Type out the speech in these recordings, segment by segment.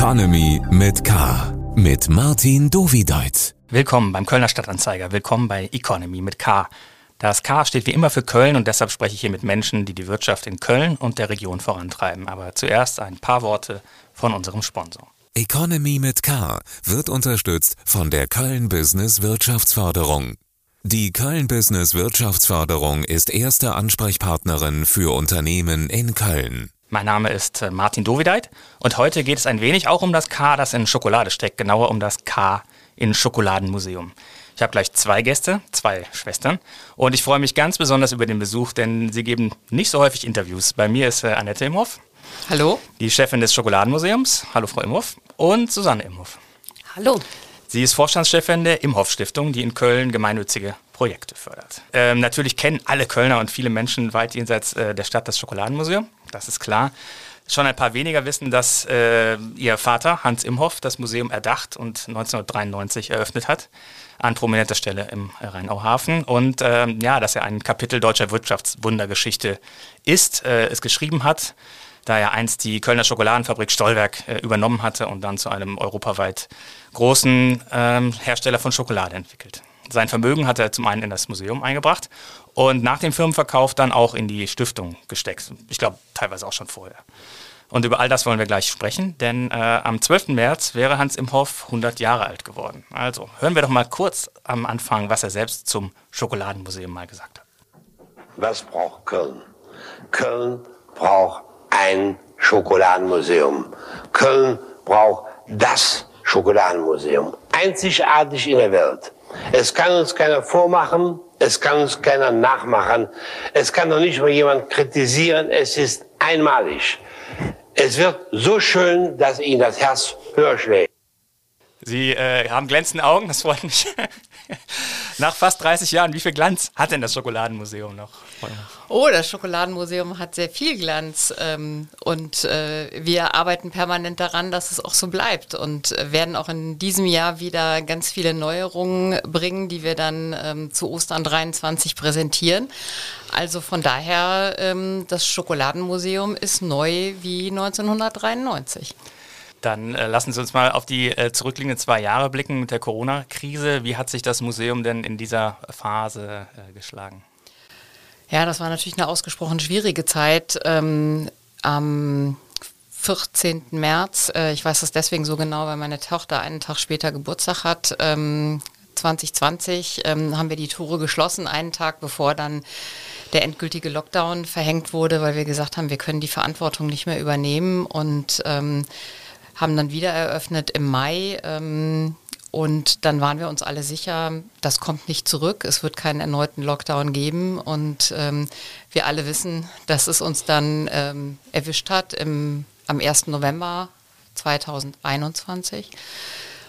Economy mit K. Mit Martin Dovideit. Willkommen beim Kölner Stadtanzeiger. Willkommen bei Economy mit K. Das K steht wie immer für Köln und deshalb spreche ich hier mit Menschen, die die Wirtschaft in Köln und der Region vorantreiben. Aber zuerst ein paar Worte von unserem Sponsor. Economy mit K wird unterstützt von der Köln Business Wirtschaftsförderung. Die Köln Business Wirtschaftsförderung ist erste Ansprechpartnerin für Unternehmen in Köln. Mein Name ist äh, Martin Dovideit und heute geht es ein wenig auch um das K, das in Schokolade steckt, genauer um das K in Schokoladenmuseum. Ich habe gleich zwei Gäste, zwei Schwestern und ich freue mich ganz besonders über den Besuch, denn sie geben nicht so häufig Interviews. Bei mir ist äh, Annette Imhoff. Hallo. Die Chefin des Schokoladenmuseums. Hallo Frau Imhoff. Und Susanne Imhoff. Hallo. Sie ist Vorstandschefin der Imhoff Stiftung, die in Köln gemeinnützige Projekte fördert. Ähm, natürlich kennen alle Kölner und viele Menschen weit jenseits äh, der Stadt das Schokoladenmuseum das ist klar. Schon ein paar weniger wissen, dass äh, ihr Vater Hans Imhoff das Museum erdacht und 1993 eröffnet hat, an prominenter Stelle im Rheinauhafen. Und ähm, ja, dass er ein Kapitel deutscher Wirtschaftswundergeschichte ist, äh, es geschrieben hat, da er einst die Kölner Schokoladenfabrik Stollwerk äh, übernommen hatte und dann zu einem europaweit großen ähm, Hersteller von Schokolade entwickelt. Sein Vermögen hat er zum einen in das Museum eingebracht und nach dem Firmenverkauf dann auch in die Stiftung gesteckt. Ich glaube, teilweise auch schon vorher. Und über all das wollen wir gleich sprechen, denn äh, am 12. März wäre Hans Imhoff 100 Jahre alt geworden. Also hören wir doch mal kurz am Anfang, was er selbst zum Schokoladenmuseum mal gesagt hat. Was braucht Köln? Köln braucht ein Schokoladenmuseum. Köln braucht das Schokoladenmuseum. Einzigartig in der Welt. Es kann uns keiner vormachen, es kann uns keiner nachmachen, es kann doch nicht mal jemand kritisieren, es ist einmalig. Es wird so schön, dass Ihnen das Herz höher schlägt. Sie äh, haben glänzende Augen, das freut mich. Nach fast 30 Jahren, wie viel Glanz hat denn das Schokoladenmuseum noch? Oh, das Schokoladenmuseum hat sehr viel Glanz ähm, und äh, wir arbeiten permanent daran, dass es auch so bleibt und werden auch in diesem Jahr wieder ganz viele Neuerungen bringen, die wir dann ähm, zu Ostern 23 präsentieren. Also von daher, ähm, das Schokoladenmuseum ist neu wie 1993. Dann äh, lassen Sie uns mal auf die äh, zurückliegenden zwei Jahre blicken mit der Corona-Krise. Wie hat sich das Museum denn in dieser Phase äh, geschlagen? Ja, das war natürlich eine ausgesprochen schwierige Zeit. Ähm, am 14. März, äh, ich weiß das deswegen so genau, weil meine Tochter einen Tag später Geburtstag hat, ähm, 2020, ähm, haben wir die Tore geschlossen, einen Tag bevor dann der endgültige Lockdown verhängt wurde, weil wir gesagt haben, wir können die Verantwortung nicht mehr übernehmen und ähm, haben dann wieder eröffnet im Mai. Ähm, und dann waren wir uns alle sicher, das kommt nicht zurück, es wird keinen erneuten Lockdown geben. Und ähm, wir alle wissen, dass es uns dann ähm, erwischt hat im, am 1. November 2021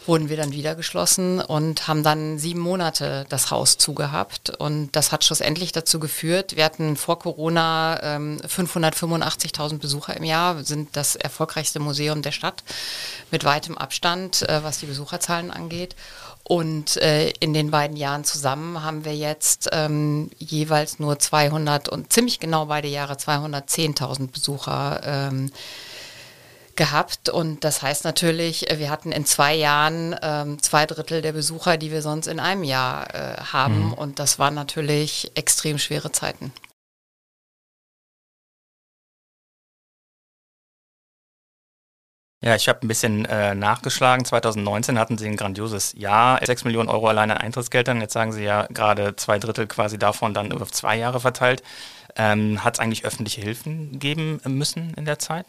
wurden wir dann wieder geschlossen und haben dann sieben Monate das Haus zugehabt. Und das hat schlussendlich dazu geführt, wir hatten vor Corona ähm, 585.000 Besucher im Jahr, sind das erfolgreichste Museum der Stadt mit weitem Abstand, äh, was die Besucherzahlen angeht. Und äh, in den beiden Jahren zusammen haben wir jetzt ähm, jeweils nur 200 und ziemlich genau beide Jahre 210.000 Besucher. Ähm, gehabt. Und das heißt natürlich, äh, wir hatten in zwei Jahren ähm, zwei Drittel der Besucher, die wir sonst in einem Jahr äh, haben. Mhm. Und das waren natürlich extrem schwere Zeiten. Ja, ich habe ein bisschen äh, nachgeschlagen. 2019 hatten Sie ein grandioses Jahr. 6 Millionen Euro allein an Eintrittsgeldern. Jetzt sagen Sie ja gerade zwei Drittel quasi davon dann über zwei Jahre verteilt. Ähm, Hat es eigentlich öffentliche Hilfen geben müssen in der Zeit?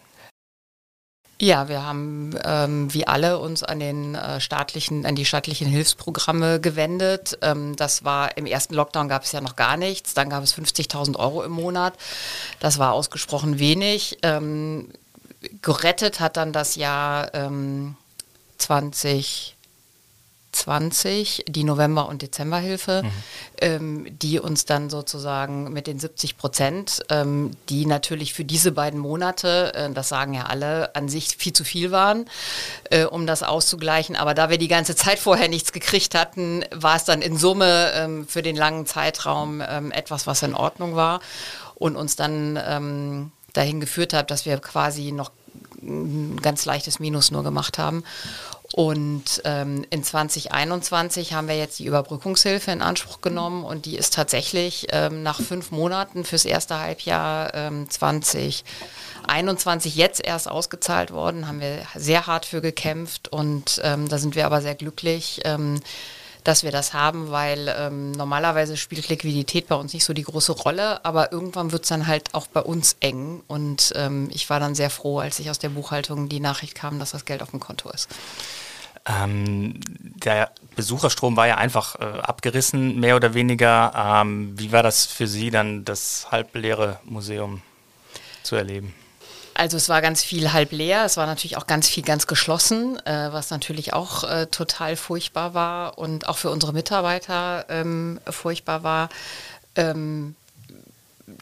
Ja, wir haben ähm, wie alle uns an den äh, staatlichen, an die staatlichen Hilfsprogramme gewendet. Ähm, das war im ersten Lockdown gab es ja noch gar nichts. Dann gab es 50.000 Euro im Monat. Das war ausgesprochen wenig. Ähm, gerettet hat dann das Jahr ähm, 20 20 die November- und Dezemberhilfe, mhm. ähm, die uns dann sozusagen mit den 70 Prozent, ähm, die natürlich für diese beiden Monate, äh, das sagen ja alle, an sich viel zu viel waren, äh, um das auszugleichen. Aber da wir die ganze Zeit vorher nichts gekriegt hatten, war es dann in Summe ähm, für den langen Zeitraum ähm, etwas, was in Ordnung war und uns dann ähm, dahin geführt hat, dass wir quasi noch ein ganz leichtes Minus nur gemacht haben. Und ähm, in 2021 haben wir jetzt die Überbrückungshilfe in Anspruch genommen und die ist tatsächlich ähm, nach fünf Monaten fürs erste Halbjahr ähm, 2021 jetzt erst ausgezahlt worden. Haben wir sehr hart für gekämpft und ähm, da sind wir aber sehr glücklich. Ähm, dass wir das haben, weil ähm, normalerweise spielt Liquidität bei uns nicht so die große Rolle, aber irgendwann wird es dann halt auch bei uns eng und ähm, ich war dann sehr froh, als ich aus der Buchhaltung die Nachricht kam, dass das Geld auf dem Konto ist. Ähm, der Besucherstrom war ja einfach äh, abgerissen, mehr oder weniger. Ähm, wie war das für Sie dann, das halbleere Museum zu erleben? Also es war ganz viel halb leer, es war natürlich auch ganz viel ganz geschlossen, äh, was natürlich auch äh, total furchtbar war und auch für unsere Mitarbeiter ähm, furchtbar war. Ähm,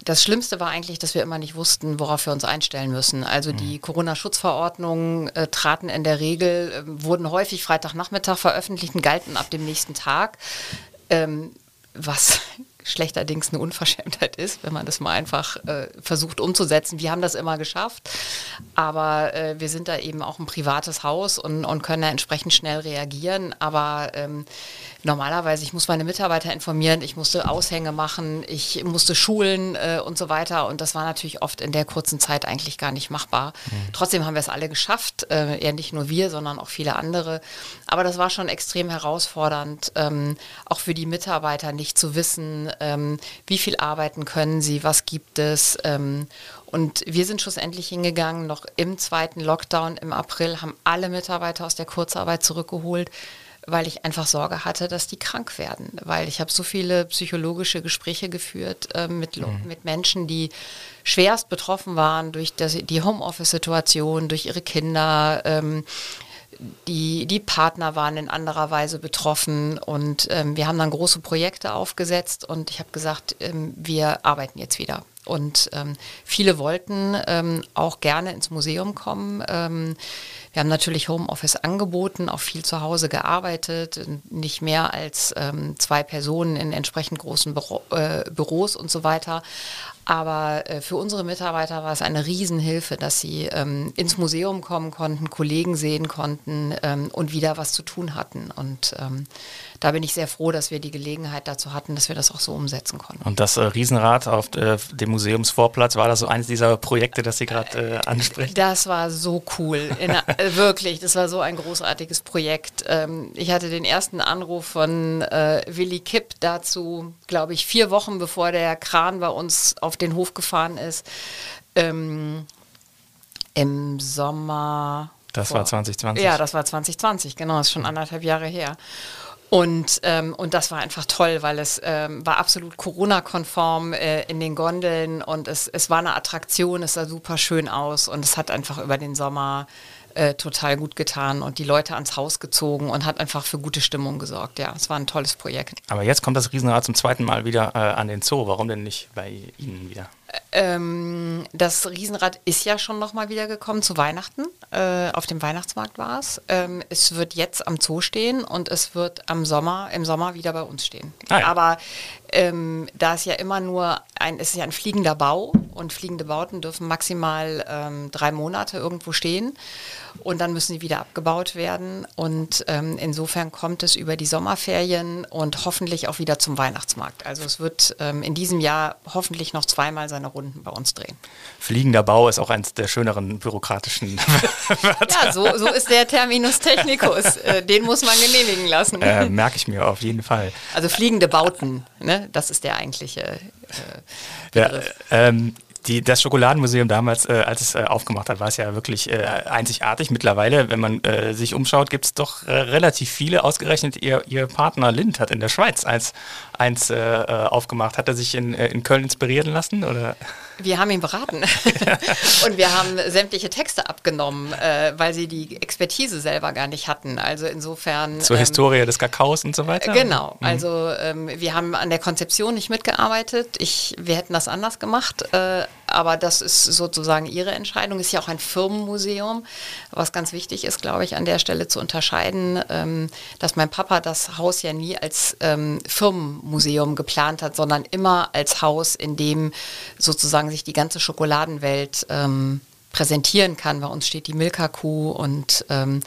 das Schlimmste war eigentlich, dass wir immer nicht wussten, worauf wir uns einstellen müssen. Also die mhm. Corona-Schutzverordnungen äh, traten in der Regel, äh, wurden häufig Freitagnachmittag veröffentlicht und galten ab dem nächsten Tag. Ähm, was schlechterdings eine Unverschämtheit ist, wenn man das mal einfach äh, versucht umzusetzen. Wir haben das immer geschafft, aber äh, wir sind da eben auch ein privates Haus und, und können da entsprechend schnell reagieren. Aber ähm, normalerweise, ich muss meine Mitarbeiter informieren, ich musste Aushänge machen, ich musste schulen äh, und so weiter. Und das war natürlich oft in der kurzen Zeit eigentlich gar nicht machbar. Mhm. Trotzdem haben wir es alle geschafft, äh, eher nicht nur wir, sondern auch viele andere. Aber das war schon extrem herausfordernd, ähm, auch für die Mitarbeiter nicht zu wissen, ähm, wie viel arbeiten können sie, was gibt es. Ähm, und wir sind schlussendlich hingegangen, noch im zweiten Lockdown im April, haben alle Mitarbeiter aus der Kurzarbeit zurückgeholt weil ich einfach Sorge hatte, dass die krank werden. Weil ich habe so viele psychologische Gespräche geführt äh, mit, mhm. mit Menschen, die schwerst betroffen waren durch das, die Homeoffice-Situation, durch ihre Kinder. Ähm, die, die Partner waren in anderer Weise betroffen und ähm, wir haben dann große Projekte aufgesetzt und ich habe gesagt, ähm, wir arbeiten jetzt wieder. Und ähm, viele wollten ähm, auch gerne ins Museum kommen. Ähm, wir haben natürlich Homeoffice angeboten, auch viel zu Hause gearbeitet, nicht mehr als ähm, zwei Personen in entsprechend großen Büro, äh, Büros und so weiter. Aber äh, für unsere Mitarbeiter war es eine Riesenhilfe, dass sie ähm, ins Museum kommen konnten, Kollegen sehen konnten ähm, und wieder was zu tun hatten. Und ähm, da bin ich sehr froh, dass wir die Gelegenheit dazu hatten, dass wir das auch so umsetzen konnten. Und das äh, Riesenrad auf äh, dem Museumsvorplatz, war das so eines dieser Projekte, das Sie gerade äh, ansprechen? Das war so cool, In, äh, wirklich, das war so ein großartiges Projekt. Ähm, ich hatte den ersten Anruf von äh, Willi Kipp dazu, glaube ich, vier Wochen bevor der Kran bei uns auf den Hof gefahren ist. Ähm, Im Sommer. Das vor, war 2020. Ja, das war 2020, genau, das ist schon anderthalb Jahre her. Und, ähm, und das war einfach toll, weil es ähm, war absolut Corona-konform äh, in den Gondeln und es, es war eine Attraktion, es sah super schön aus und es hat einfach über den Sommer äh, total gut getan und die Leute ans Haus gezogen und hat einfach für gute Stimmung gesorgt. Ja, es war ein tolles Projekt. Aber jetzt kommt das Riesenrad zum zweiten Mal wieder äh, an den Zoo. Warum denn nicht bei Ihnen wieder? Ähm, das Riesenrad ist ja schon nochmal wieder gekommen zu Weihnachten. Äh, auf dem Weihnachtsmarkt war es. Ähm, es wird jetzt am Zoo stehen und es wird am Sommer, im Sommer wieder bei uns stehen. Ah ja. Aber ähm, da ist ja immer nur ein, es ist ja ein fliegender Bau und fliegende Bauten dürfen maximal ähm, drei Monate irgendwo stehen und dann müssen sie wieder abgebaut werden. Und ähm, insofern kommt es über die Sommerferien und hoffentlich auch wieder zum Weihnachtsmarkt. Also es wird ähm, in diesem Jahr hoffentlich noch zweimal seine Runden bei uns drehen. Fliegender Bau ist auch eines der schöneren bürokratischen Wörter. Ja, so, so ist der Terminus technicus. Äh, den muss man genehmigen lassen. Äh, Merke ich mir auf jeden Fall. Also fliegende Bauten, ne? das ist der eigentliche äh, Begriff. Ja, ähm, die, das Schokoladenmuseum damals, äh, als es äh, aufgemacht hat, war es ja wirklich äh, einzigartig. Mittlerweile, wenn man äh, sich umschaut, gibt es doch äh, relativ viele. Ausgerechnet ihr, ihr Partner Lind hat in der Schweiz eins, eins äh, aufgemacht. Hat er sich in, in Köln inspirieren lassen? Oder? Wir haben ihn beraten und wir haben sämtliche Texte abgenommen, weil sie die Expertise selber gar nicht hatten. Also insofern. Zur ähm, Historie des Kakaos und so weiter? Genau. Mhm. Also ähm, wir haben an der Konzeption nicht mitgearbeitet. Ich, wir hätten das anders gemacht aber das ist sozusagen ihre Entscheidung. Ist ja auch ein Firmenmuseum, was ganz wichtig ist, glaube ich, an der Stelle zu unterscheiden, ähm, dass mein Papa das Haus ja nie als ähm, Firmenmuseum geplant hat, sondern immer als Haus, in dem sozusagen sich die ganze Schokoladenwelt ähm, präsentieren kann. Bei uns steht die Milka-Kuh und ähm,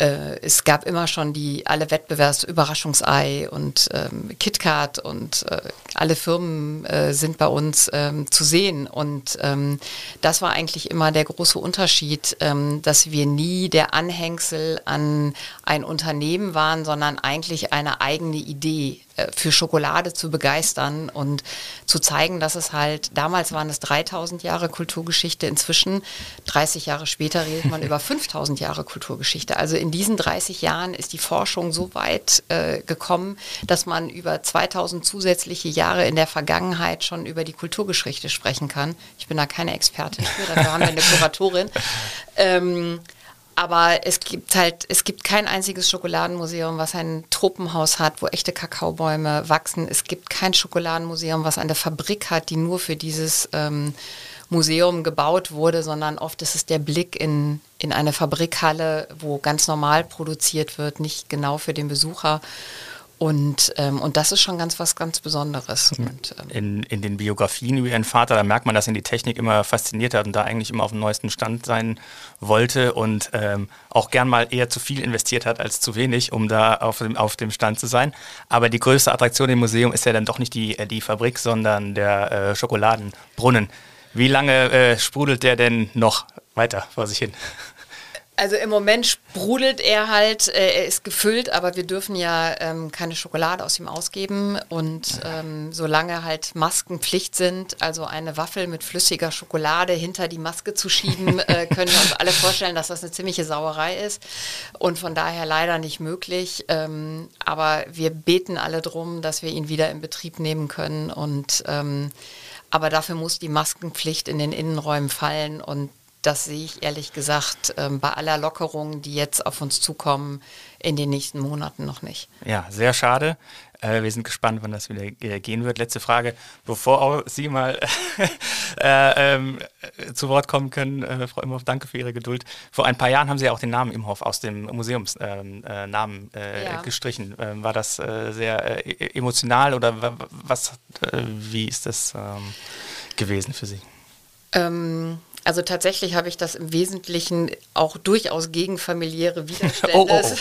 äh, es gab immer schon die alle Wettbewerbs Überraschungsei und ähm, KitKat und äh, alle Firmen äh, sind bei uns ähm, zu sehen. Und ähm, das war eigentlich immer der große Unterschied, ähm, dass wir nie der Anhängsel an ein Unternehmen waren, sondern eigentlich eine eigene Idee für Schokolade zu begeistern und zu zeigen, dass es halt, damals waren es 3000 Jahre Kulturgeschichte, inzwischen 30 Jahre später redet man über 5000 Jahre Kulturgeschichte. Also in diesen 30 Jahren ist die Forschung so weit äh, gekommen, dass man über 2000 zusätzliche Jahre in der Vergangenheit schon über die Kulturgeschichte sprechen kann. Ich bin da keine Expertin für, dafür haben wir eine Kuratorin. Ähm, aber es gibt halt, es gibt kein einziges Schokoladenmuseum, was ein Tropenhaus hat, wo echte Kakaobäume wachsen. Es gibt kein Schokoladenmuseum, was eine Fabrik hat, die nur für dieses ähm, Museum gebaut wurde, sondern oft ist es der Blick in, in eine Fabrikhalle, wo ganz normal produziert wird, nicht genau für den Besucher. Und, ähm, und das ist schon ganz was ganz Besonderes. Mhm. Und, ähm in, in den Biografien über ihren Vater, da merkt man, dass ihn die Technik immer fasziniert hat und da eigentlich immer auf dem neuesten Stand sein wollte und ähm, auch gern mal eher zu viel investiert hat als zu wenig, um da auf dem, auf dem Stand zu sein. Aber die größte Attraktion im Museum ist ja dann doch nicht die, äh, die Fabrik, sondern der äh, Schokoladenbrunnen. Wie lange äh, sprudelt der denn noch weiter vor sich hin? Also im Moment sprudelt er halt, äh, er ist gefüllt, aber wir dürfen ja ähm, keine Schokolade aus ihm ausgeben. Und ähm, solange halt Masken Pflicht sind, also eine Waffel mit flüssiger Schokolade hinter die Maske zu schieben, äh, können wir uns alle vorstellen, dass das eine ziemliche Sauerei ist. Und von daher leider nicht möglich. Ähm, aber wir beten alle drum, dass wir ihn wieder in Betrieb nehmen können. Und ähm, aber dafür muss die Maskenpflicht in den Innenräumen fallen und das sehe ich ehrlich gesagt ähm, bei aller Lockerung, die jetzt auf uns zukommen, in den nächsten Monaten noch nicht. Ja, sehr schade. Äh, wir sind gespannt, wann das wieder äh, gehen wird. Letzte Frage, bevor auch Sie mal äh, ähm, zu Wort kommen können, äh, Frau Imhoff, danke für Ihre Geduld. Vor ein paar Jahren haben Sie ja auch den Namen Imhoff aus dem Museumsnamen ähm, äh, ja. gestrichen. Ähm, war das äh, sehr e-, emotional oder was, wie ist das gewesen für Sie? Ähm also tatsächlich habe ich das im Wesentlichen auch durchaus gegen familiäre Widerstände. oh, oh. oh.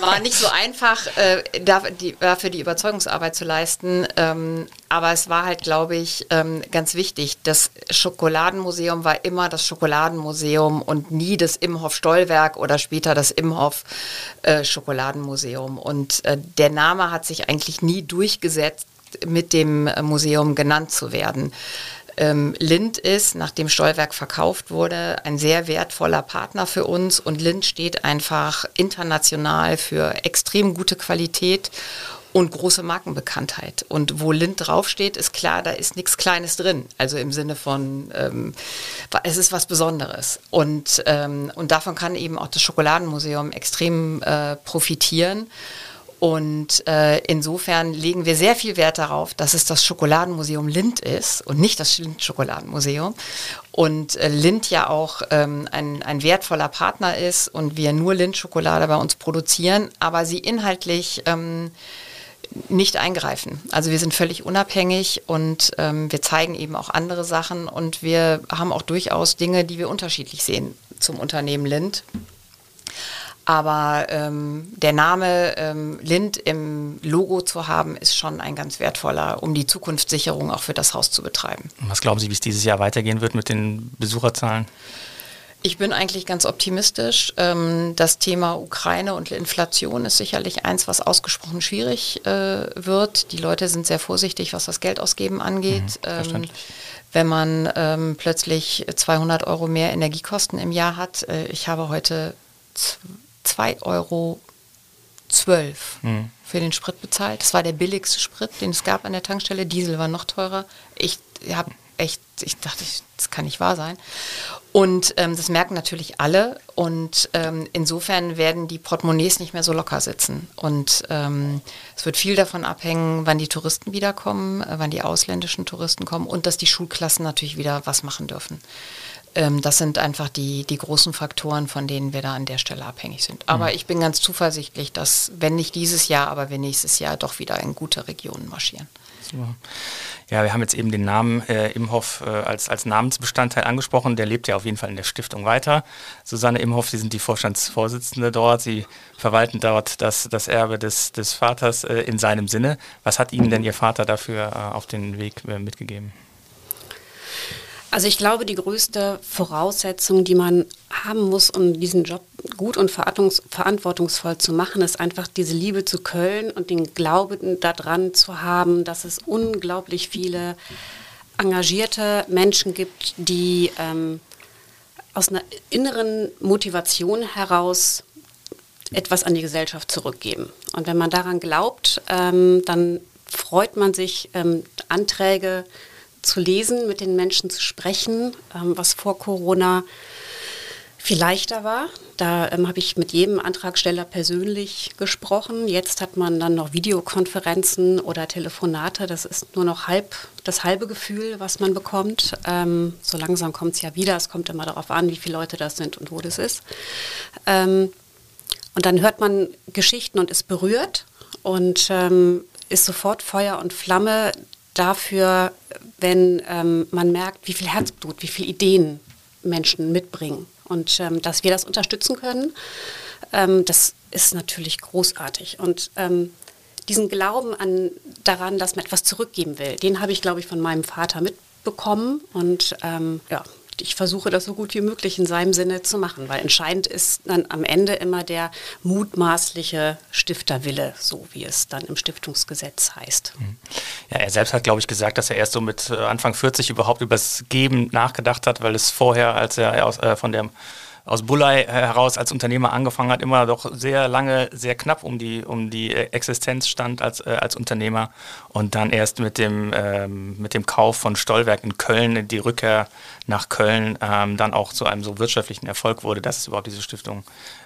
War nicht so einfach, äh, dafür die Überzeugungsarbeit zu leisten. Ähm, aber es war halt, glaube ich, ähm, ganz wichtig. Das Schokoladenmuseum war immer das Schokoladenmuseum und nie das Imhoff-Stollwerk oder später das Imhoff-Schokoladenmuseum. Äh, und äh, der Name hat sich eigentlich nie durchgesetzt, mit dem Museum genannt zu werden. Ähm, Lind ist, nachdem Stollwerk verkauft wurde, ein sehr wertvoller Partner für uns und Lind steht einfach international für extrem gute Qualität und große Markenbekanntheit. Und wo Lind draufsteht, ist klar, da ist nichts Kleines drin. Also im Sinne von, ähm, es ist was Besonderes. Und, ähm, und davon kann eben auch das Schokoladenmuseum extrem äh, profitieren. Und äh, insofern legen wir sehr viel Wert darauf, dass es das Schokoladenmuseum Lind ist und nicht das Lind-Schokoladenmuseum. Und äh, Lind ja auch ähm, ein, ein wertvoller Partner ist und wir nur Lind-Schokolade bei uns produzieren, aber sie inhaltlich ähm, nicht eingreifen. Also wir sind völlig unabhängig und ähm, wir zeigen eben auch andere Sachen und wir haben auch durchaus Dinge, die wir unterschiedlich sehen zum Unternehmen Lind. Aber ähm, der Name ähm, Lind im Logo zu haben, ist schon ein ganz wertvoller, um die Zukunftssicherung auch für das Haus zu betreiben. Was glauben Sie, wie es dieses Jahr weitergehen wird mit den Besucherzahlen? Ich bin eigentlich ganz optimistisch. Ähm, das Thema Ukraine und Inflation ist sicherlich eins, was ausgesprochen schwierig äh, wird. Die Leute sind sehr vorsichtig, was das Geldausgeben angeht. Mhm, ähm, wenn man ähm, plötzlich 200 Euro mehr Energiekosten im Jahr hat. Äh, ich habe heute 2,12 Euro mhm. für den Sprit bezahlt. Das war der billigste Sprit, den es gab an der Tankstelle. Diesel war noch teurer. Ich habe echt, ich dachte, das kann nicht wahr sein. Und ähm, das merken natürlich alle. Und ähm, insofern werden die Portemonnaies nicht mehr so locker sitzen. Und ähm, es wird viel davon abhängen, wann die Touristen wiederkommen, äh, wann die ausländischen Touristen kommen und dass die Schulklassen natürlich wieder was machen dürfen. Ähm, das sind einfach die, die großen Faktoren, von denen wir da an der Stelle abhängig sind. Aber mhm. ich bin ganz zuversichtlich, dass, wenn nicht dieses Jahr, aber wenn nächstes Jahr doch wieder in gute Regionen marschieren. Super. Ja, wir haben jetzt eben den Namen äh, Imhoff äh, als, als Namensbestandteil angesprochen. Der lebt ja auf jeden Fall in der Stiftung weiter. Susanne Imhoff, Sie sind die Vorstandsvorsitzende dort. Sie verwalten dort das, das Erbe des, des Vaters äh, in seinem Sinne. Was hat Ihnen denn Ihr Vater dafür äh, auf den Weg äh, mitgegeben? Also ich glaube, die größte Voraussetzung, die man haben muss, um diesen Job gut und verantwortungsvoll zu machen, ist einfach diese Liebe zu Köln und den Glauben daran zu haben, dass es unglaublich viele engagierte Menschen gibt, die ähm, aus einer inneren Motivation heraus etwas an die Gesellschaft zurückgeben. Und wenn man daran glaubt, ähm, dann freut man sich, ähm, Anträge zu lesen, mit den Menschen zu sprechen, ähm, was vor Corona viel leichter war. Da ähm, habe ich mit jedem Antragsteller persönlich gesprochen. Jetzt hat man dann noch Videokonferenzen oder Telefonate. Das ist nur noch halb das halbe Gefühl, was man bekommt. Ähm, so langsam kommt es ja wieder. Es kommt immer darauf an, wie viele Leute das sind und wo das ist. Ähm, und dann hört man Geschichten und ist berührt und ähm, ist sofort Feuer und Flamme dafür, wenn ähm, man merkt, wie viel Herzblut, wie viele Ideen Menschen mitbringen. Und ähm, dass wir das unterstützen können, ähm, das ist natürlich großartig. Und ähm, diesen Glauben an, daran, dass man etwas zurückgeben will, den habe ich, glaube ich, von meinem Vater mitbekommen. Und ähm, ja, ich versuche das so gut wie möglich in seinem Sinne zu machen, weil entscheidend ist dann am Ende immer der mutmaßliche Stifterwille, so wie es dann im Stiftungsgesetz heißt. Mhm. Ja, er selbst hat, glaube ich, gesagt, dass er erst so mit äh, Anfang 40 überhaupt über das Geben nachgedacht hat, weil es vorher, als er aus, äh, von der aus Bullei heraus als Unternehmer angefangen hat, immer doch sehr lange, sehr knapp um die, um die Existenz stand als, äh, als Unternehmer und dann erst mit dem, ähm, mit dem Kauf von Stollwerk in Köln, die Rückkehr nach Köln, ähm, dann auch zu einem so wirtschaftlichen Erfolg wurde, dass es überhaupt diese Stiftung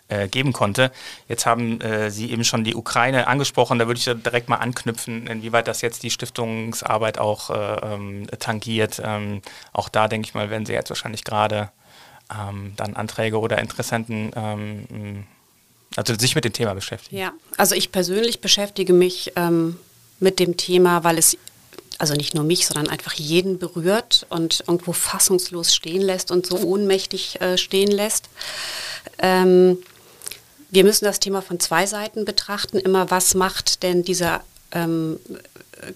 äh, geben konnte. Jetzt haben äh, Sie eben schon die Ukraine angesprochen, da würde ich direkt mal anknüpfen, inwieweit das jetzt die Stiftungsarbeit auch äh, ähm, tangiert. Ähm, auch da denke ich mal, werden Sie jetzt wahrscheinlich gerade ähm, dann Anträge oder Interessenten ähm, also sich mit dem Thema beschäftigen? Ja, also ich persönlich beschäftige mich ähm, mit dem Thema, weil es also nicht nur mich, sondern einfach jeden berührt und irgendwo fassungslos stehen lässt und so ohnmächtig äh, stehen lässt. Ähm, wir müssen das Thema von zwei Seiten betrachten. Immer, was macht denn dieser ähm,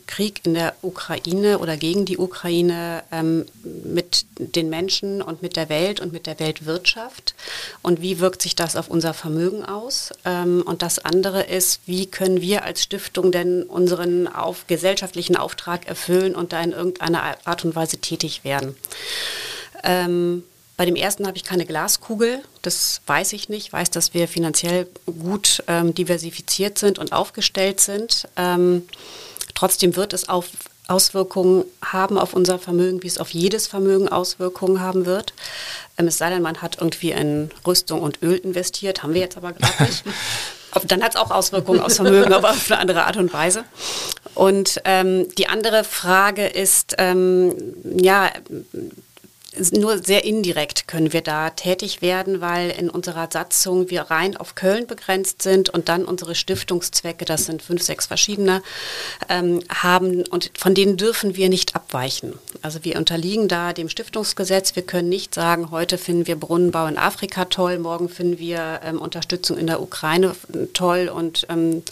Krieg in der Ukraine oder gegen die Ukraine ähm, mit den Menschen und mit der Welt und mit der Weltwirtschaft und wie wirkt sich das auf unser Vermögen aus? Ähm, und das andere ist, wie können wir als Stiftung denn unseren auf, gesellschaftlichen Auftrag erfüllen und da in irgendeiner Art und Weise tätig werden? Ähm, bei dem ersten habe ich keine Glaskugel, das weiß ich nicht. Ich weiß, dass wir finanziell gut ähm, diversifiziert sind und aufgestellt sind. Trotzdem wird es auf Auswirkungen haben auf unser Vermögen, wie es auf jedes Vermögen Auswirkungen haben wird. Ähm, es sei denn, man hat irgendwie in Rüstung und Öl investiert, haben wir jetzt aber gerade nicht. Dann hat es auch Auswirkungen aufs Vermögen, aber auf eine andere Art und Weise. Und ähm, die andere Frage ist, ähm, ja, nur sehr indirekt können wir da tätig werden, weil in unserer Satzung wir rein auf Köln begrenzt sind und dann unsere Stiftungszwecke, das sind fünf, sechs verschiedene, ähm, haben und von denen dürfen wir nicht abweichen. Also wir unterliegen da dem Stiftungsgesetz. Wir können nicht sagen, heute finden wir Brunnenbau in Afrika toll, morgen finden wir ähm, Unterstützung in der Ukraine toll und ähm,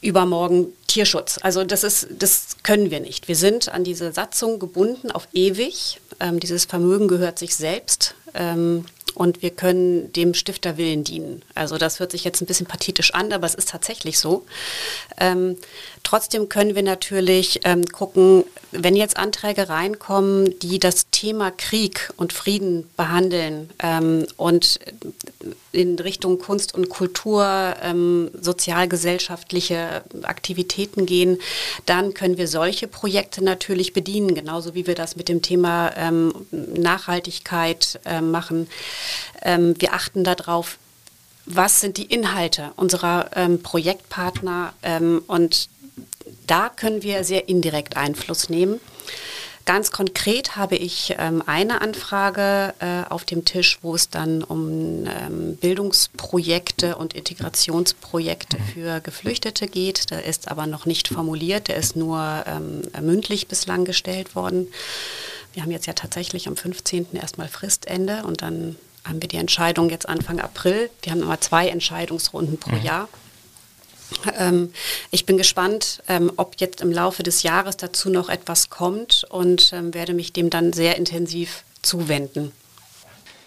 übermorgen Tierschutz. Also das ist, das können wir nicht. Wir sind an diese Satzung gebunden auf ewig. Ähm, dieses Vermögen gehört sich selbst. Ähm, und wir können dem Stifterwillen dienen. Also das hört sich jetzt ein bisschen pathetisch an, aber es ist tatsächlich so. Ähm, trotzdem können wir natürlich ähm, gucken, wenn jetzt Anträge reinkommen, die das Thema Krieg und Frieden behandeln ähm, und in Richtung Kunst und Kultur, ähm, sozialgesellschaftliche Aktivitäten gehen, dann können wir solche Projekte natürlich bedienen, genauso wie wir das mit dem Thema ähm, Nachhaltigkeit äh, machen. Ähm, wir achten darauf, was sind die Inhalte unserer ähm, Projektpartner ähm, und da können wir sehr indirekt Einfluss nehmen. Ganz konkret habe ich ähm, eine Anfrage äh, auf dem Tisch, wo es dann um ähm, Bildungsprojekte und Integrationsprojekte für Geflüchtete geht. Der ist aber noch nicht formuliert, der ist nur ähm, mündlich bislang gestellt worden. Wir haben jetzt ja tatsächlich am 15. erstmal Fristende und dann haben wir die Entscheidung jetzt Anfang April. Wir haben immer zwei Entscheidungsrunden pro mhm. Jahr. Ähm, ich bin gespannt, ähm, ob jetzt im Laufe des Jahres dazu noch etwas kommt und ähm, werde mich dem dann sehr intensiv zuwenden.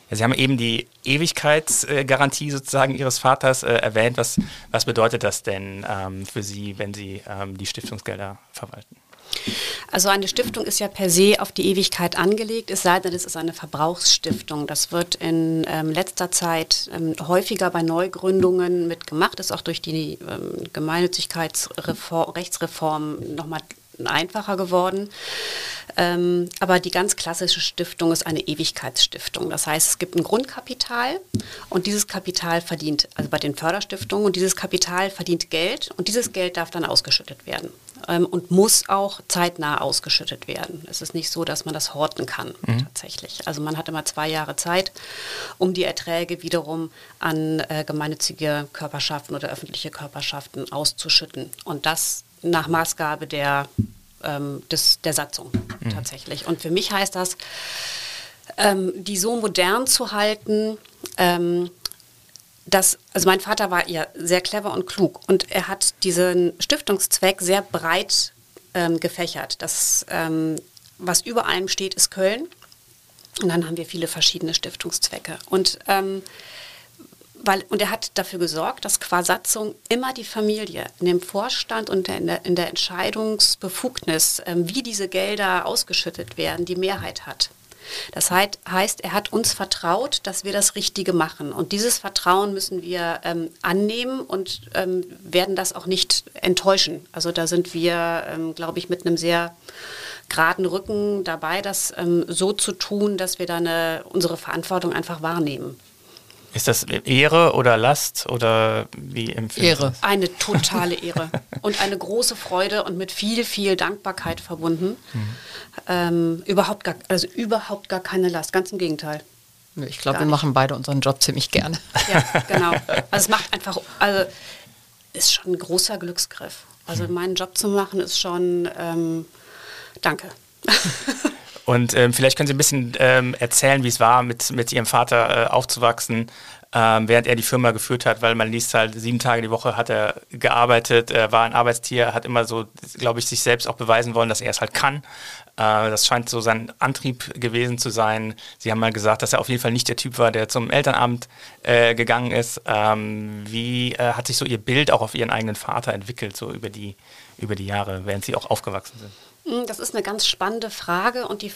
Ja, Sie haben eben die Ewigkeitsgarantie sozusagen Ihres Vaters äh, erwähnt. Was, was bedeutet das denn ähm, für Sie, wenn Sie ähm, die Stiftungsgelder verwalten? Also eine Stiftung ist ja per se auf die Ewigkeit angelegt, es sei denn, es ist eine Verbrauchsstiftung. Das wird in ähm, letzter Zeit ähm, häufiger bei Neugründungen mitgemacht, ist auch durch die ähm, Gemeinnützigkeitsrechtsreform nochmal einfacher geworden. Ähm, aber die ganz klassische Stiftung ist eine Ewigkeitsstiftung. Das heißt, es gibt ein Grundkapital und dieses Kapital verdient, also bei den Förderstiftungen, und dieses Kapital verdient Geld und dieses Geld darf dann ausgeschüttet werden ähm, und muss auch zeitnah ausgeschüttet werden. Es ist nicht so, dass man das horten kann mhm. tatsächlich. Also man hat immer zwei Jahre Zeit, um die Erträge wiederum an äh, gemeinnützige Körperschaften oder öffentliche Körperschaften auszuschütten. Und das nach Maßgabe der, ähm, des, der Satzung mhm. tatsächlich. Und für mich heißt das, ähm, die so modern zu halten, ähm, dass, also mein Vater war ja sehr clever und klug und er hat diesen Stiftungszweck sehr breit ähm, gefächert. Das, ähm, was über allem steht, ist Köln. Und dann haben wir viele verschiedene Stiftungszwecke. Und ähm, weil, und er hat dafür gesorgt, dass qua Satzung immer die Familie in dem Vorstand und in der, in der Entscheidungsbefugnis, ähm, wie diese Gelder ausgeschüttet werden, die Mehrheit hat. Das heißt, er hat uns vertraut, dass wir das Richtige machen. Und dieses Vertrauen müssen wir ähm, annehmen und ähm, werden das auch nicht enttäuschen. Also da sind wir, ähm, glaube ich, mit einem sehr geraden Rücken dabei, das ähm, so zu tun, dass wir dann unsere Verantwortung einfach wahrnehmen. Ist das Ehre oder Last oder wie empfindet Ehre. Eine totale Ehre und eine große Freude und mit viel, viel Dankbarkeit verbunden. Mhm. Ähm, überhaupt, gar, also überhaupt gar keine Last, ganz im Gegenteil. Ich glaube, wir machen beide unseren Job ziemlich gerne. Ja, genau. Also es macht einfach, also ist schon ein großer Glücksgriff. Also mhm. meinen Job zu machen ist schon, ähm, danke. Und ähm, vielleicht können Sie ein bisschen ähm, erzählen, wie es war, mit, mit Ihrem Vater äh, aufzuwachsen, ähm, während er die Firma geführt hat, weil man liest halt, sieben Tage die Woche hat er gearbeitet, er war ein Arbeitstier, hat immer so, glaube ich, sich selbst auch beweisen wollen, dass er es halt kann. Äh, das scheint so sein Antrieb gewesen zu sein. Sie haben mal gesagt, dass er auf jeden Fall nicht der Typ war, der zum Elternabend äh, gegangen ist. Ähm, wie äh, hat sich so Ihr Bild auch auf Ihren eigenen Vater entwickelt, so über die, über die Jahre, während Sie auch aufgewachsen sind? Hm, das ist eine ganz spannende Frage und die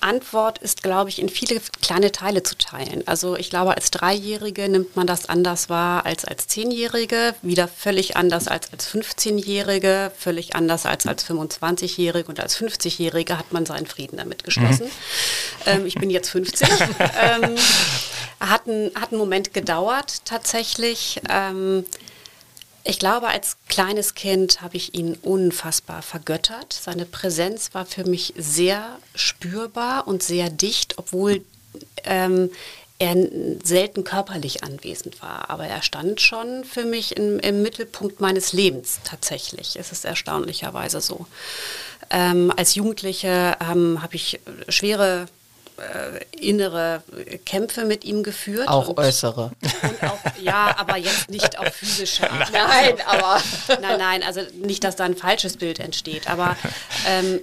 Antwort ist, glaube ich, in viele kleine Teile zu teilen. Also ich glaube, als Dreijährige nimmt man das anders wahr als als Zehnjährige, wieder völlig anders als als 15-Jährige, völlig anders als als 25-Jährige und als 50-Jährige hat man seinen Frieden damit geschlossen. Mhm. Ähm, ich bin jetzt 50. ähm, hat, ein, hat einen Moment gedauert tatsächlich. Ähm, ich glaube, als kleines Kind habe ich ihn unfassbar vergöttert. Seine Präsenz war für mich sehr spürbar und sehr dicht, obwohl ähm, er selten körperlich anwesend war. Aber er stand schon für mich im, im Mittelpunkt meines Lebens tatsächlich. Es ist erstaunlicherweise so. Ähm, als Jugendliche ähm, habe ich schwere innere Kämpfe mit ihm geführt. Auch und, äußere. Und auch, ja, aber jetzt nicht auf physische Art. Nein, aber. Nein, nein, also nicht, dass da ein falsches Bild entsteht. Aber ähm,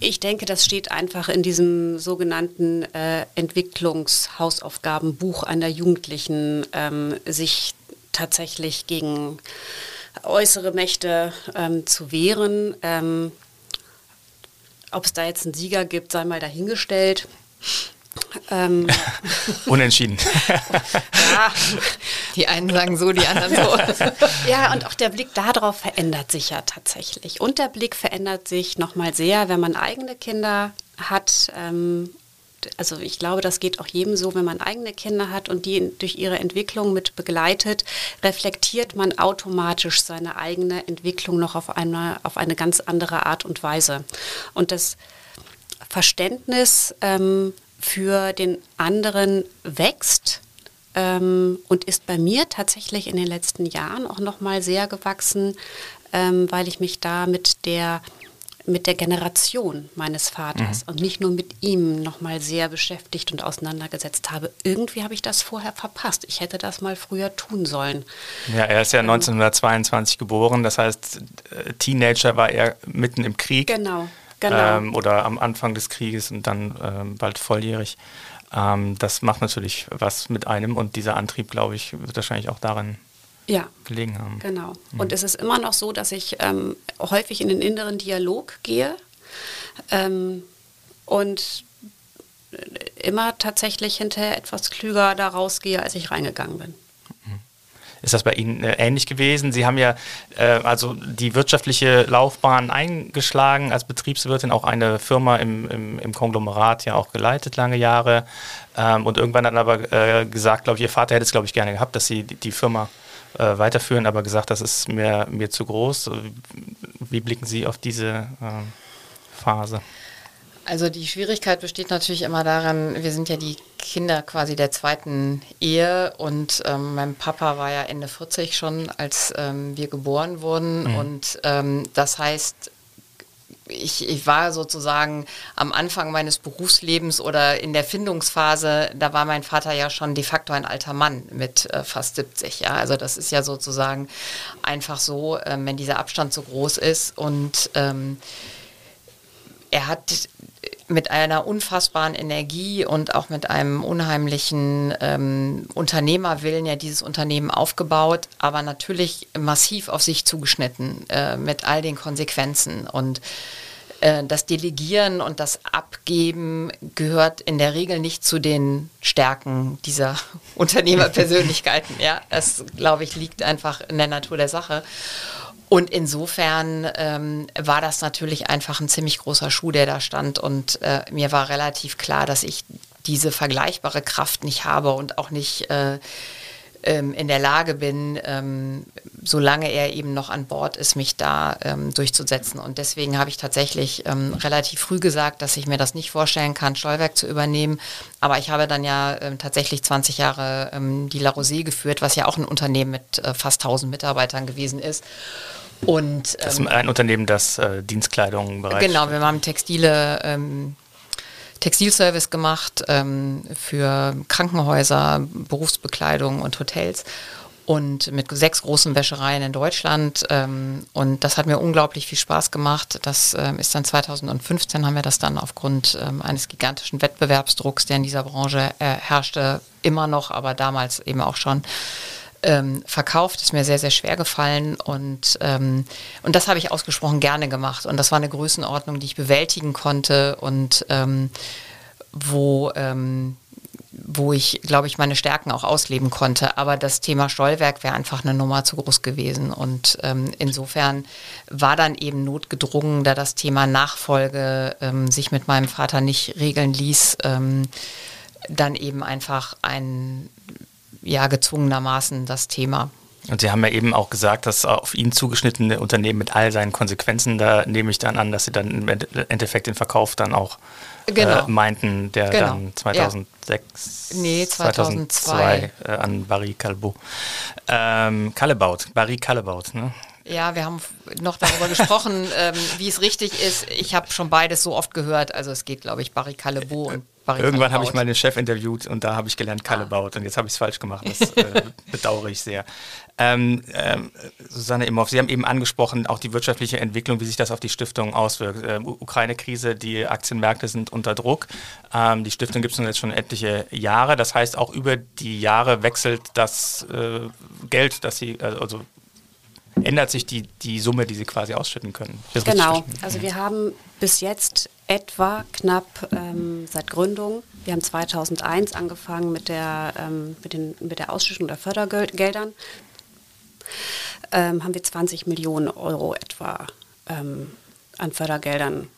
ich denke, das steht einfach in diesem sogenannten äh, Entwicklungshausaufgabenbuch einer Jugendlichen, ähm, sich tatsächlich gegen äußere Mächte ähm, zu wehren. Ähm, ob es da jetzt einen Sieger gibt, sei mal dahingestellt. Ähm. Unentschieden. ja. Die einen sagen so, die anderen so. ja, und auch der Blick darauf verändert sich ja tatsächlich. Und der Blick verändert sich nochmal sehr, wenn man eigene Kinder hat. Ähm, also ich glaube, das geht auch jedem so, wenn man eigene Kinder hat und die durch ihre Entwicklung mit begleitet, reflektiert man automatisch seine eigene Entwicklung noch auf eine, auf eine ganz andere Art und Weise. Und das Verständnis ähm, für den anderen wächst ähm, und ist bei mir tatsächlich in den letzten Jahren auch noch mal sehr gewachsen, ähm, weil ich mich da mit der mit der Generation meines Vaters mhm. und nicht nur mit ihm noch mal sehr beschäftigt und auseinandergesetzt habe. Irgendwie habe ich das vorher verpasst. Ich hätte das mal früher tun sollen. Ja, er ist ja 1922 ähm. geboren, das heißt, Teenager war er mitten im Krieg. Genau. Genau. Ähm, oder am Anfang des Krieges und dann ähm, bald volljährig. Ähm, das macht natürlich was mit einem und dieser Antrieb, glaube ich, wird wahrscheinlich auch darin ja, gelegen haben. Genau. Mhm. Und es ist immer noch so, dass ich ähm, häufig in den inneren Dialog gehe ähm, und immer tatsächlich hinterher etwas klüger da rausgehe, als ich reingegangen bin. Ist das bei Ihnen äh, ähnlich gewesen? Sie haben ja äh, also die wirtschaftliche Laufbahn eingeschlagen als Betriebswirtin, auch eine Firma im, im, im Konglomerat ja auch geleitet lange Jahre. Ähm, und irgendwann dann aber äh, gesagt, glaube ich, Ihr Vater hätte es, glaube ich, gerne gehabt, dass Sie die, die Firma äh, weiterführen, aber gesagt, das ist mir, mir zu groß. Wie blicken Sie auf diese ähm, Phase? Also die Schwierigkeit besteht natürlich immer daran, wir sind ja die Kinder quasi der zweiten Ehe und ähm, mein Papa war ja Ende 40 schon, als ähm, wir geboren wurden mhm. und ähm, das heißt, ich, ich, war sozusagen am Anfang meines Berufslebens oder in der Findungsphase, da war mein Vater ja schon de facto ein alter Mann mit äh, fast 70. Ja? Also das ist ja sozusagen einfach so, äh, wenn dieser Abstand so groß ist und ähm, er hat mit einer unfassbaren Energie und auch mit einem unheimlichen ähm, Unternehmerwillen ja dieses Unternehmen aufgebaut, aber natürlich massiv auf sich zugeschnitten äh, mit all den Konsequenzen. Und äh, das Delegieren und das Abgeben gehört in der Regel nicht zu den Stärken dieser Unternehmerpersönlichkeiten. ja, das glaube ich liegt einfach in der Natur der Sache. Und insofern ähm, war das natürlich einfach ein ziemlich großer Schuh, der da stand. Und äh, mir war relativ klar, dass ich diese vergleichbare Kraft nicht habe und auch nicht äh, ähm, in der Lage bin, ähm, solange er eben noch an Bord ist, mich da ähm, durchzusetzen. Und deswegen habe ich tatsächlich ähm, relativ früh gesagt, dass ich mir das nicht vorstellen kann, Stolwerk zu übernehmen. Aber ich habe dann ja ähm, tatsächlich 20 Jahre ähm, die La Rosée geführt, was ja auch ein Unternehmen mit äh, fast 1000 Mitarbeitern gewesen ist. Und, das ist ein Unternehmen, das äh, Dienstkleidung bereitstellt. Genau, wir haben Textile, ähm, Textilservice gemacht ähm, für Krankenhäuser, Berufsbekleidung und Hotels und mit sechs großen Wäschereien in Deutschland. Ähm, und das hat mir unglaublich viel Spaß gemacht. Das ähm, ist dann 2015, haben wir das dann aufgrund ähm, eines gigantischen Wettbewerbsdrucks, der in dieser Branche äh, herrschte, immer noch, aber damals eben auch schon ähm, verkauft, ist mir sehr, sehr schwer gefallen und, ähm, und das habe ich ausgesprochen gerne gemacht und das war eine Größenordnung, die ich bewältigen konnte und ähm, wo, ähm, wo ich, glaube ich, meine Stärken auch ausleben konnte. Aber das Thema Stollwerk wäre einfach eine Nummer zu groß gewesen und ähm, insofern war dann eben notgedrungen, da das Thema Nachfolge ähm, sich mit meinem Vater nicht regeln ließ, dann eben einfach ein ja gezwungenermaßen das Thema. Und Sie haben ja eben auch gesagt, dass auf ihn zugeschnittene Unternehmen mit all seinen Konsequenzen, da nehme ich dann an, dass Sie dann im Endeffekt den Verkauf dann auch genau. äh, meinten, der genau. dann 2006, ja. nee, 2002, 2002 äh, an Barry Callebaut. Ähm, Callebaut, Barry Callebaut, ne? Ja, wir haben noch darüber gesprochen, ähm, wie es richtig ist. Ich habe schon beides so oft gehört. Also es geht, glaube ich, Barry Callebaut und Irgendwann habe ich mal den Chef interviewt und da habe ich gelernt Callebaut ah. und jetzt habe ich es falsch gemacht. Das äh, bedauere ich sehr. Ähm, ähm, Susanne Imhoff, Sie haben eben angesprochen, auch die wirtschaftliche Entwicklung, wie sich das auf die Stiftung auswirkt. Ähm, Ukraine-Krise, die Aktienmärkte sind unter Druck. Ähm, die Stiftung gibt es nun jetzt schon etliche Jahre. Das heißt, auch über die Jahre wechselt das äh, Geld, das Sie, also ändert sich die, die Summe, die Sie quasi ausschütten können. Genau, also wir haben bis jetzt etwa knapp ähm, seit Gründung, wir haben 2001 angefangen mit der, ähm, mit, den, mit der Ausschüttung der Fördergeldern, ähm, haben wir 20 Millionen Euro etwa ähm, an Fördergeldern.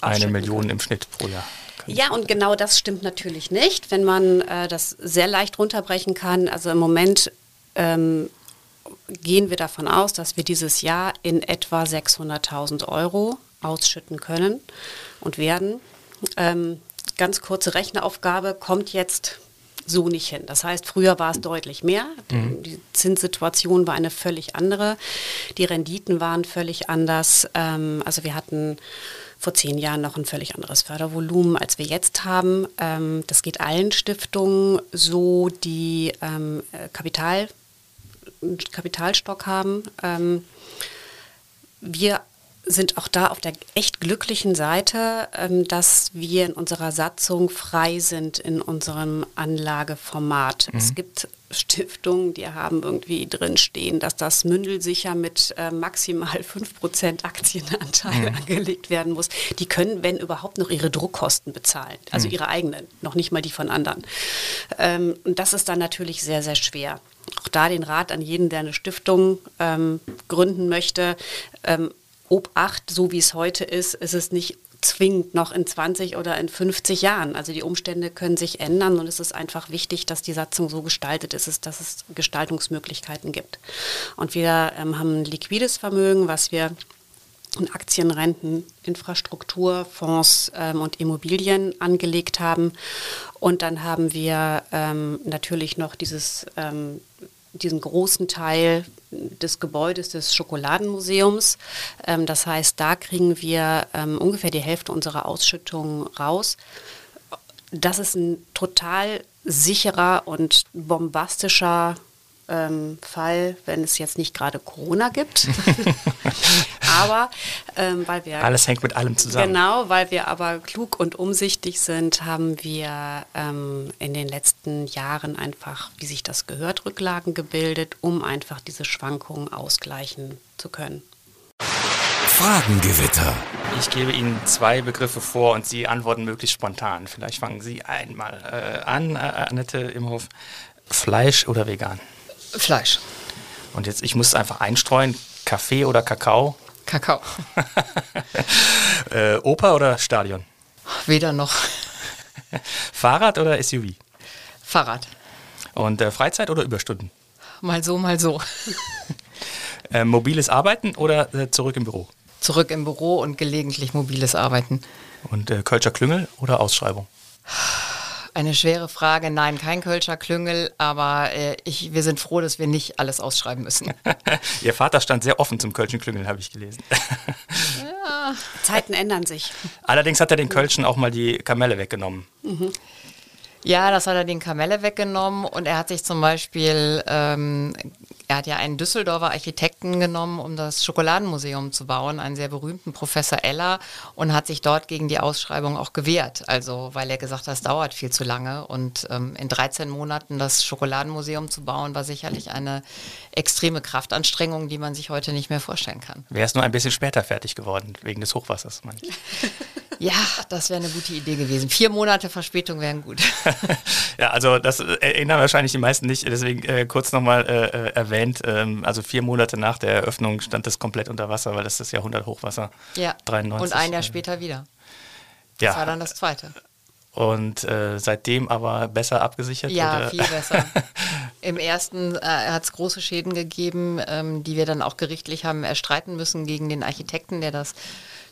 Eine Million können. im Schnitt pro Jahr. Ja, und genau das stimmt natürlich nicht, wenn man äh, das sehr leicht runterbrechen kann. Also im Moment ähm, gehen wir davon aus, dass wir dieses Jahr in etwa 600.000 Euro ausschütten können und werden. Ähm, ganz kurze Rechneraufgabe kommt jetzt so nicht hin. Das heißt, früher war es deutlich mehr. Mhm. Die Zinssituation war eine völlig andere. Die Renditen waren völlig anders. Ähm, also wir hatten vor zehn Jahren noch ein völlig anderes Fördervolumen, als wir jetzt haben. Ähm, das geht allen Stiftungen so, die ähm, Kapital, Kapitalstock haben. Ähm, wir sind auch da auf der echt glücklichen Seite, ähm, dass wir in unserer Satzung frei sind in unserem Anlageformat. Mhm. Es gibt Stiftungen, die haben irgendwie drin stehen, dass das mündelsicher mit äh, maximal 5% Aktienanteil mhm. angelegt werden muss. Die können, wenn überhaupt, noch ihre Druckkosten bezahlen, also mhm. ihre eigenen, noch nicht mal die von anderen. Ähm, und das ist dann natürlich sehr, sehr schwer. Auch da den Rat an jeden, der eine Stiftung ähm, gründen möchte, ähm, Obacht, so wie es heute ist, ist es nicht zwingend noch in 20 oder in 50 Jahren. Also die Umstände können sich ändern und es ist einfach wichtig, dass die Satzung so gestaltet ist, dass es Gestaltungsmöglichkeiten gibt. Und wir ähm, haben ein liquides Vermögen, was wir in Aktien, Renten, Infrastruktur, Fonds ähm, und Immobilien angelegt haben. Und dann haben wir ähm, natürlich noch dieses ähm, diesen großen Teil des Gebäudes des Schokoladenmuseums. Ähm, das heißt, da kriegen wir ähm, ungefähr die Hälfte unserer Ausschüttungen raus. Das ist ein total sicherer und bombastischer ähm, Fall, wenn es jetzt nicht gerade Corona gibt. aber ähm, weil wir alles hängt mit allem zusammen. Genau, weil wir aber klug und umsichtig sind, haben wir ähm, in den letzten Jahren einfach, wie sich das gehört, Rücklagen gebildet, um einfach diese Schwankungen ausgleichen zu können. Fragengewitter. Ich gebe Ihnen zwei Begriffe vor und Sie antworten möglichst spontan. Vielleicht fangen Sie einmal äh, an, äh, Annette Imhoff. Fleisch oder vegan? Fleisch. Und jetzt, ich muss es einfach einstreuen. Kaffee oder Kakao? Kakao. äh, Oper oder Stadion? Weder noch. Fahrrad oder SUV? Fahrrad. Und äh, Freizeit oder Überstunden? Mal so, mal so. äh, mobiles Arbeiten oder äh, zurück im Büro? Zurück im Büro und gelegentlich mobiles Arbeiten. Und äh, Kölscher Klüngel oder Ausschreibung? Eine schwere Frage. Nein, kein Kölscher Klüngel, aber äh, ich, wir sind froh, dass wir nicht alles ausschreiben müssen. Ihr Vater stand sehr offen zum Kölschen Klüngel, habe ich gelesen. ja. Zeiten ändern sich. Allerdings hat er den Kölschen auch mal die Kamelle weggenommen. Mhm. Ja, das hat er den Kamelle weggenommen und er hat sich zum Beispiel ähm, er hat ja einen Düsseldorfer Architekten genommen, um das Schokoladenmuseum zu bauen, einen sehr berühmten Professor Eller, und hat sich dort gegen die Ausschreibung auch gewehrt. Also, weil er gesagt hat, es dauert viel zu lange. Und ähm, in 13 Monaten das Schokoladenmuseum zu bauen, war sicherlich eine extreme Kraftanstrengung, die man sich heute nicht mehr vorstellen kann. Wäre es nur ein bisschen später fertig geworden, wegen des Hochwassers, meine ich. Ja, das wäre eine gute Idee gewesen. Vier Monate Verspätung wären gut. ja, also das erinnern wahrscheinlich die meisten nicht, deswegen äh, kurz nochmal äh, äh, erwähnt. Ähm, also vier Monate nach der Eröffnung stand das komplett unter Wasser, weil das das Jahrhunderthochwasser. Ja. 93. Und ein Jahr später wieder. Ja. Das war dann das zweite. Und äh, seitdem aber besser abgesichert? Ja, oder? viel besser. Im ersten äh, hat es große Schäden gegeben, ähm, die wir dann auch gerichtlich haben erstreiten müssen gegen den Architekten, der das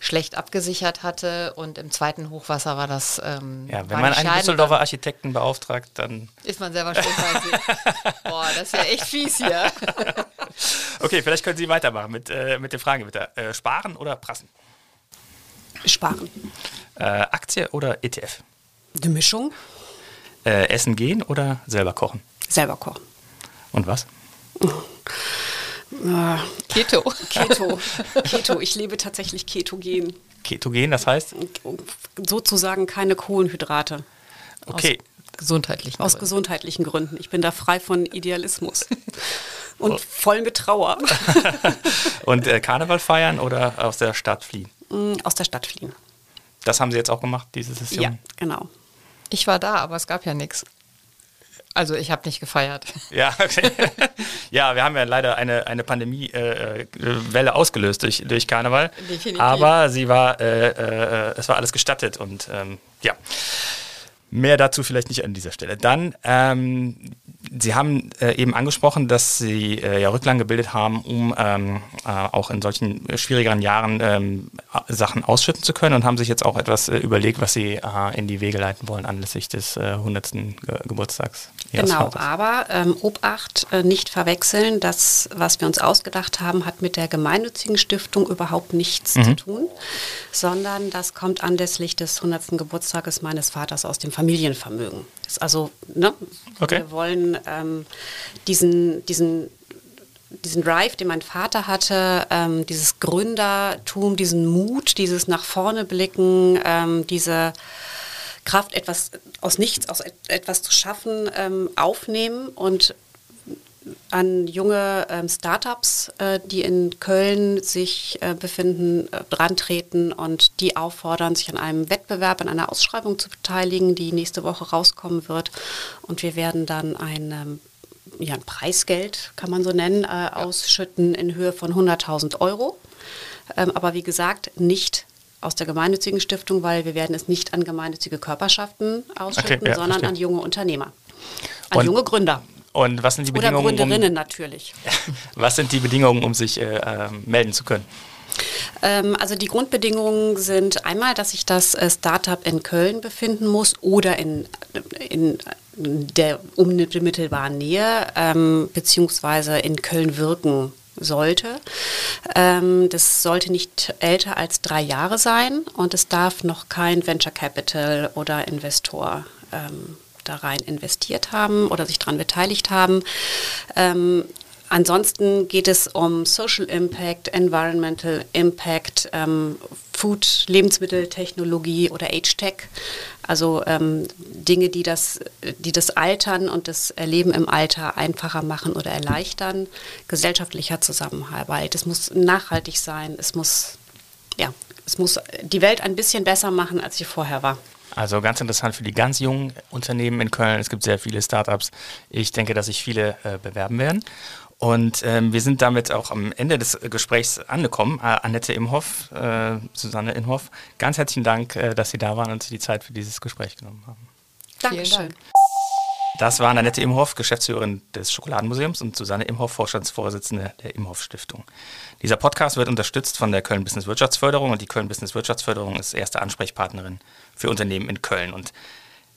schlecht abgesichert hatte. Und im zweiten Hochwasser war das. Ähm, ja, wenn man einen Düsseldorfer Architekten beauftragt, dann. Ist man selber schuld. Boah, das ist ja echt fies hier. okay, vielleicht können Sie weitermachen mit, äh, mit den Fragen bitte. Äh, sparen oder prassen? Sparen. Äh, Aktie oder ETF? Die Mischung. Äh, essen gehen oder selber kochen? Selber kochen. Und was? Ah. Keto. Keto. Keto. Ich lebe tatsächlich ketogen. Ketogen, das heißt? Sozusagen keine Kohlenhydrate. Okay. Aus gesundheitlichen, Aus gesundheitlichen Gründen. Ich bin da frei von Idealismus. Und oh. voll mit Trauer. Und äh, Karneval feiern oder aus der Stadt fliehen? Mm, aus der Stadt fliehen. Das haben Sie jetzt auch gemacht, diese Session? Ja, genau. Ich war da, aber es gab ja nichts. Also ich habe nicht gefeiert. Ja, okay. ja, wir haben ja leider eine, eine Pandemiewelle äh, ausgelöst durch, durch Karneval. Definitiv. Aber sie war, äh, äh, es war alles gestattet und ähm, ja. Mehr dazu vielleicht nicht an dieser Stelle. Dann, ähm, Sie haben äh, eben angesprochen, dass Sie äh, ja Rücklagen gebildet haben, um ähm, äh, auch in solchen schwierigeren Jahren ähm, Sachen ausschütten zu können und haben sich jetzt auch etwas äh, überlegt, was Sie äh, in die Wege leiten wollen anlässlich des 100. Ge Geburtstags. Ihres genau, aber ähm, Obacht, äh, nicht verwechseln. Das, was wir uns ausgedacht haben, hat mit der gemeinnützigen Stiftung überhaupt nichts mhm. zu tun, sondern das kommt anlässlich des 100. Geburtstages meines Vaters aus dem Familienvermögen. Also, ne, okay. wir wollen ähm, diesen, diesen, diesen Drive, den mein Vater hatte, ähm, dieses Gründertum, diesen Mut, dieses nach vorne blicken, ähm, diese Kraft, etwas aus nichts, aus etwas zu schaffen, ähm, aufnehmen und an junge ähm, Startups, äh, die in Köln sich äh, befinden, äh, drantreten und die auffordern, sich an einem Wettbewerb, an einer Ausschreibung zu beteiligen, die nächste Woche rauskommen wird. Und wir werden dann ein, ähm, ja, ein Preisgeld, kann man so nennen, äh, ausschütten in Höhe von 100.000 Euro. Ähm, aber wie gesagt, nicht aus der gemeinnützigen Stiftung, weil wir werden es nicht an gemeinnützige Körperschaften ausschütten, okay, ja, sondern verstehe. an junge Unternehmer, an und junge Gründer. Und was sind die Bedingungen? Oder Gründerinnen um, natürlich. Was sind die Bedingungen, um sich äh, äh, melden zu können? Ähm, also die Grundbedingungen sind einmal, dass sich das äh, Startup in Köln befinden muss oder in, in der unmittelbaren Nähe, ähm, beziehungsweise in Köln wirken sollte. Ähm, das sollte nicht älter als drei Jahre sein und es darf noch kein Venture Capital oder Investor ähm, da rein investiert haben oder sich daran beteiligt haben. Ähm, Ansonsten geht es um Social Impact, Environmental Impact, ähm, Food, Lebensmitteltechnologie oder Age-Tech. Also ähm, Dinge, die das, die das Altern und das Leben im Alter einfacher machen oder erleichtern. Gesellschaftlicher Zusammenhalt. Es muss nachhaltig sein. Es muss, ja, es muss die Welt ein bisschen besser machen, als sie vorher war. Also ganz interessant für die ganz jungen Unternehmen in Köln. Es gibt sehr viele Startups. Ich denke, dass sich viele äh, bewerben werden. Und ähm, wir sind damit auch am Ende des Gesprächs angekommen. Äh, Annette Imhoff, äh, Susanne Imhoff, ganz herzlichen Dank, äh, dass Sie da waren und sich die Zeit für dieses Gespräch genommen haben. Dankeschön. Das waren Annette Imhoff, Geschäftsführerin des Schokoladenmuseums und Susanne Imhoff, Vorstandsvorsitzende der Imhoff Stiftung. Dieser Podcast wird unterstützt von der Köln Business Wirtschaftsförderung und die Köln Business Wirtschaftsförderung ist erste Ansprechpartnerin für Unternehmen in Köln. Und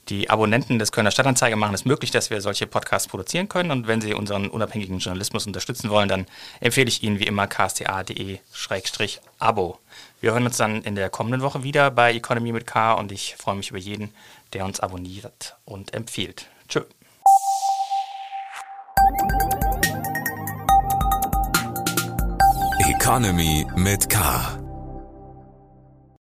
die Abonnenten des Kölner Stadtanzeiger machen es möglich, dass wir solche Podcasts produzieren können. Und wenn Sie unseren unabhängigen Journalismus unterstützen wollen, dann empfehle ich Ihnen wie immer ksta.de-abo. Wir hören uns dann in der kommenden Woche wieder bei Economy mit K und ich freue mich über jeden, der uns abonniert und empfiehlt. Tschö. Economy mit K.